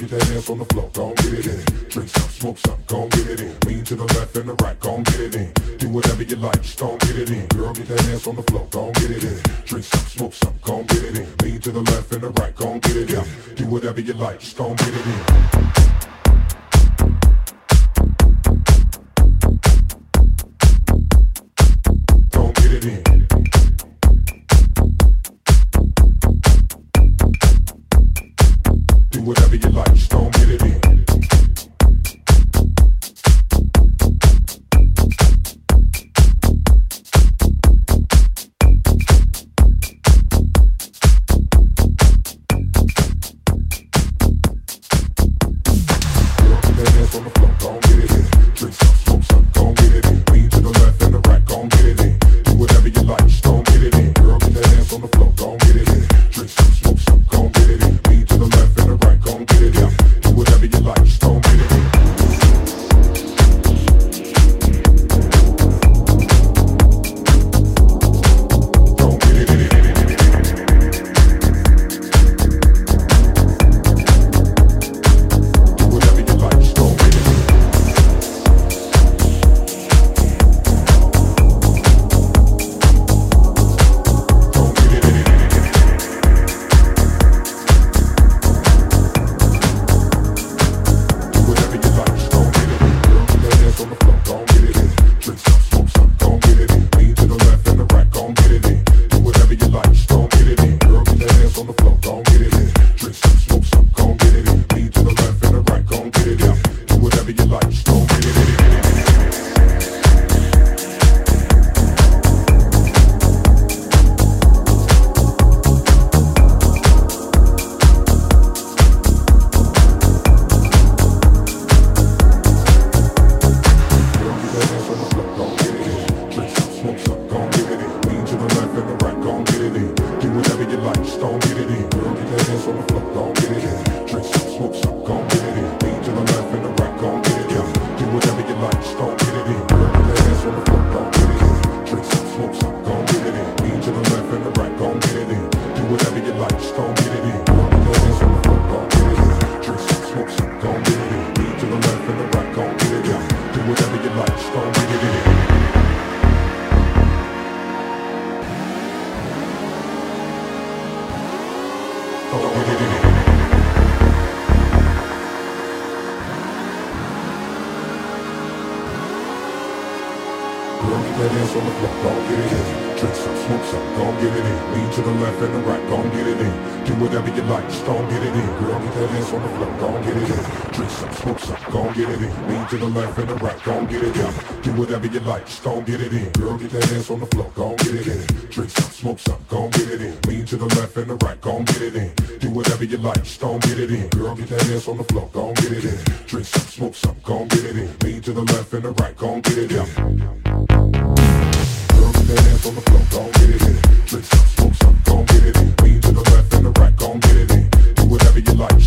get that ass on the floor, gon' get it in. Drink some, smoke some, gon' get it in. Lean to the left and the right, gon' get it in. Do whatever you like, just gon' get it in. Girl, get that ass on the floor, gon' get it in. Drink some, smoke some, gon' get it in. Lean to the left and the right, gon' get it in. Do whatever you like, just gon' get it in. feeling right, gon' get it in Do whatever you like, just gon' get it in Girl, get that ass on the floor, gon' get it in Drink some, smoke some, gon' get it in Lean to the left and the right, gon' get it in Do whatever you like, just gon' get it in Girl, get that ass on the floor, gon' get it in Drink some, smoke some, gon' get it in Lean to the left and the right, gon' get it in Do whatever you like, just gon' get it in Girl, get that ass on the floor, gon' get it in Drink some, smoke some, gon' get it in Lean to the left and the right, gon' get it in Girl, get that ass on the floor, gon' get it in Drink some, smoke Gon' get it in. Lean to the left and the right. Gon' get it in. Do whatever you like.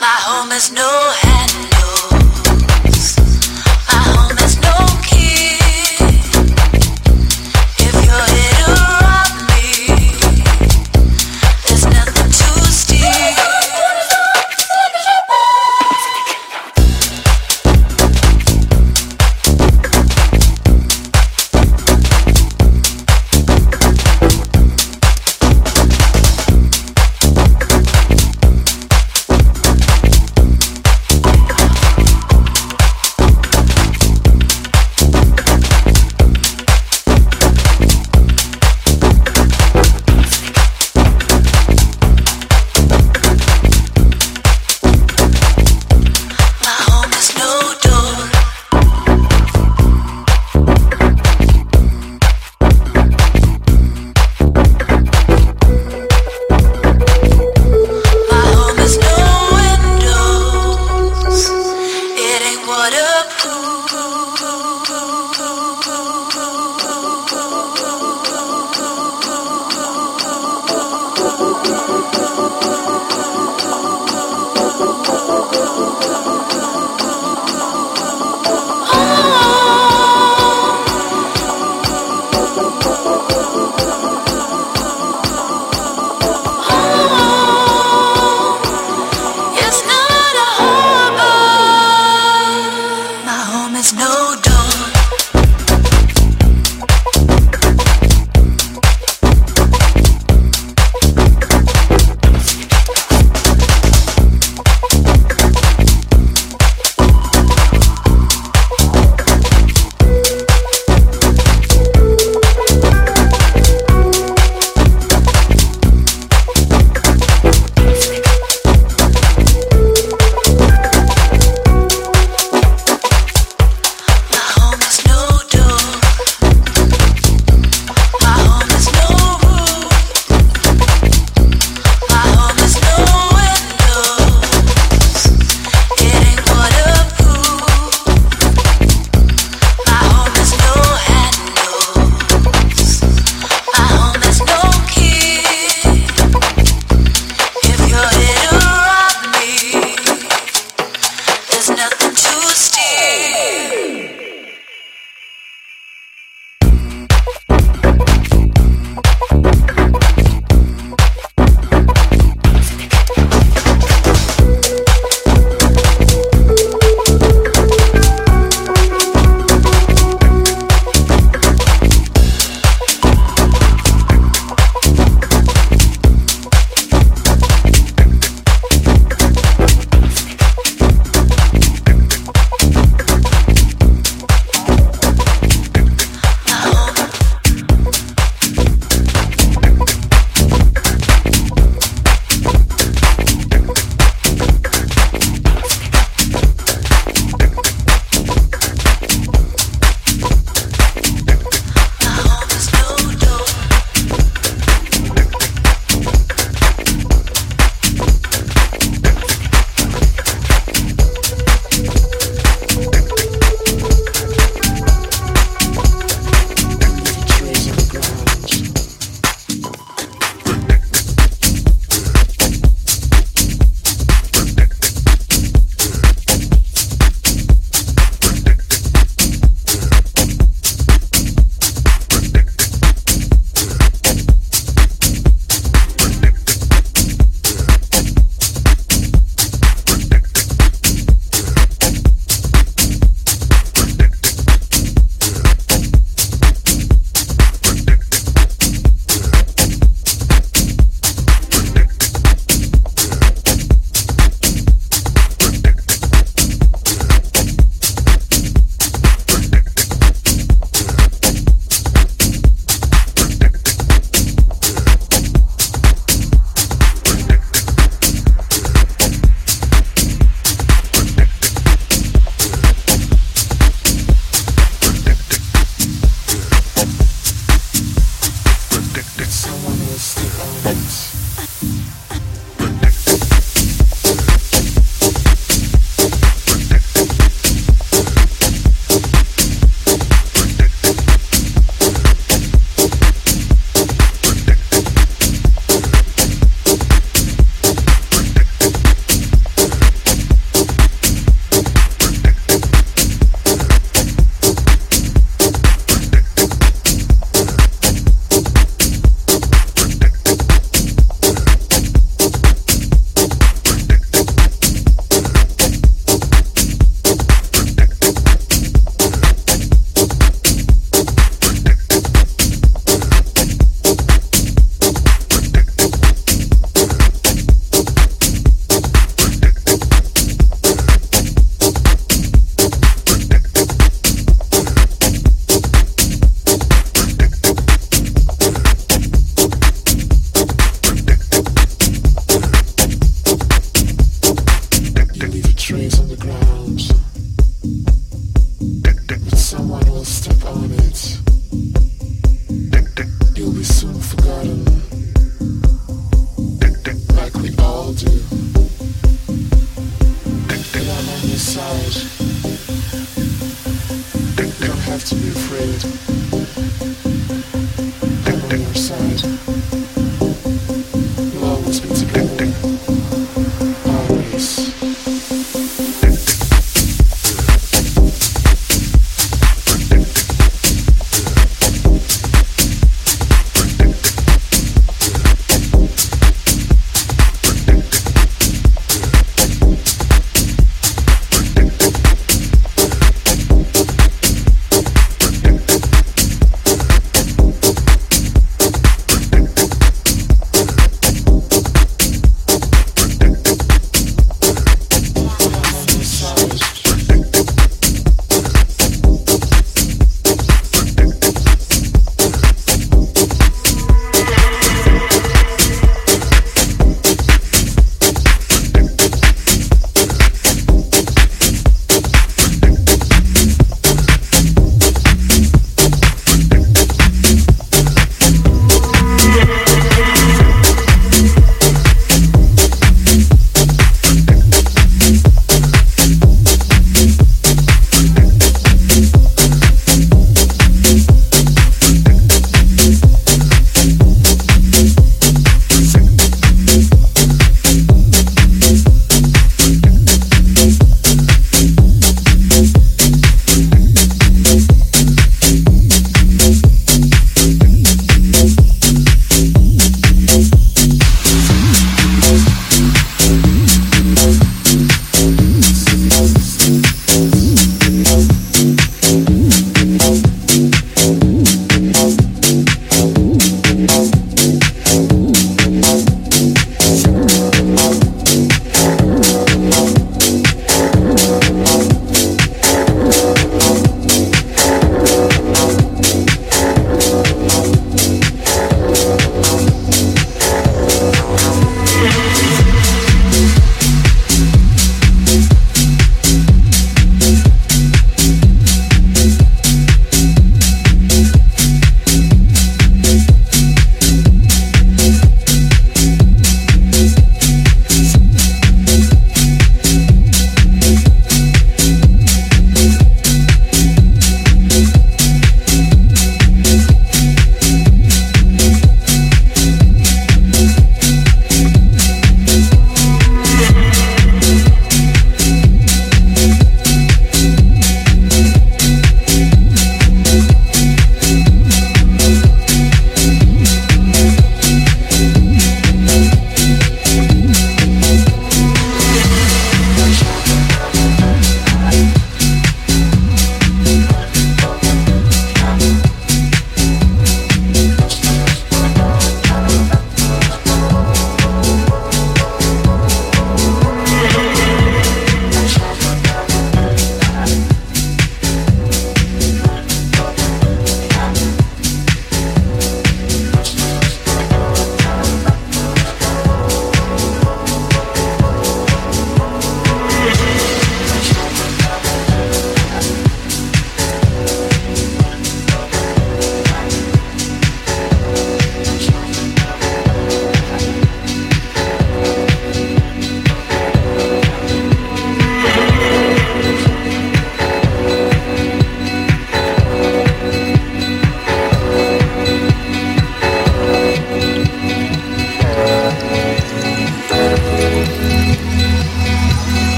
My home is no hell.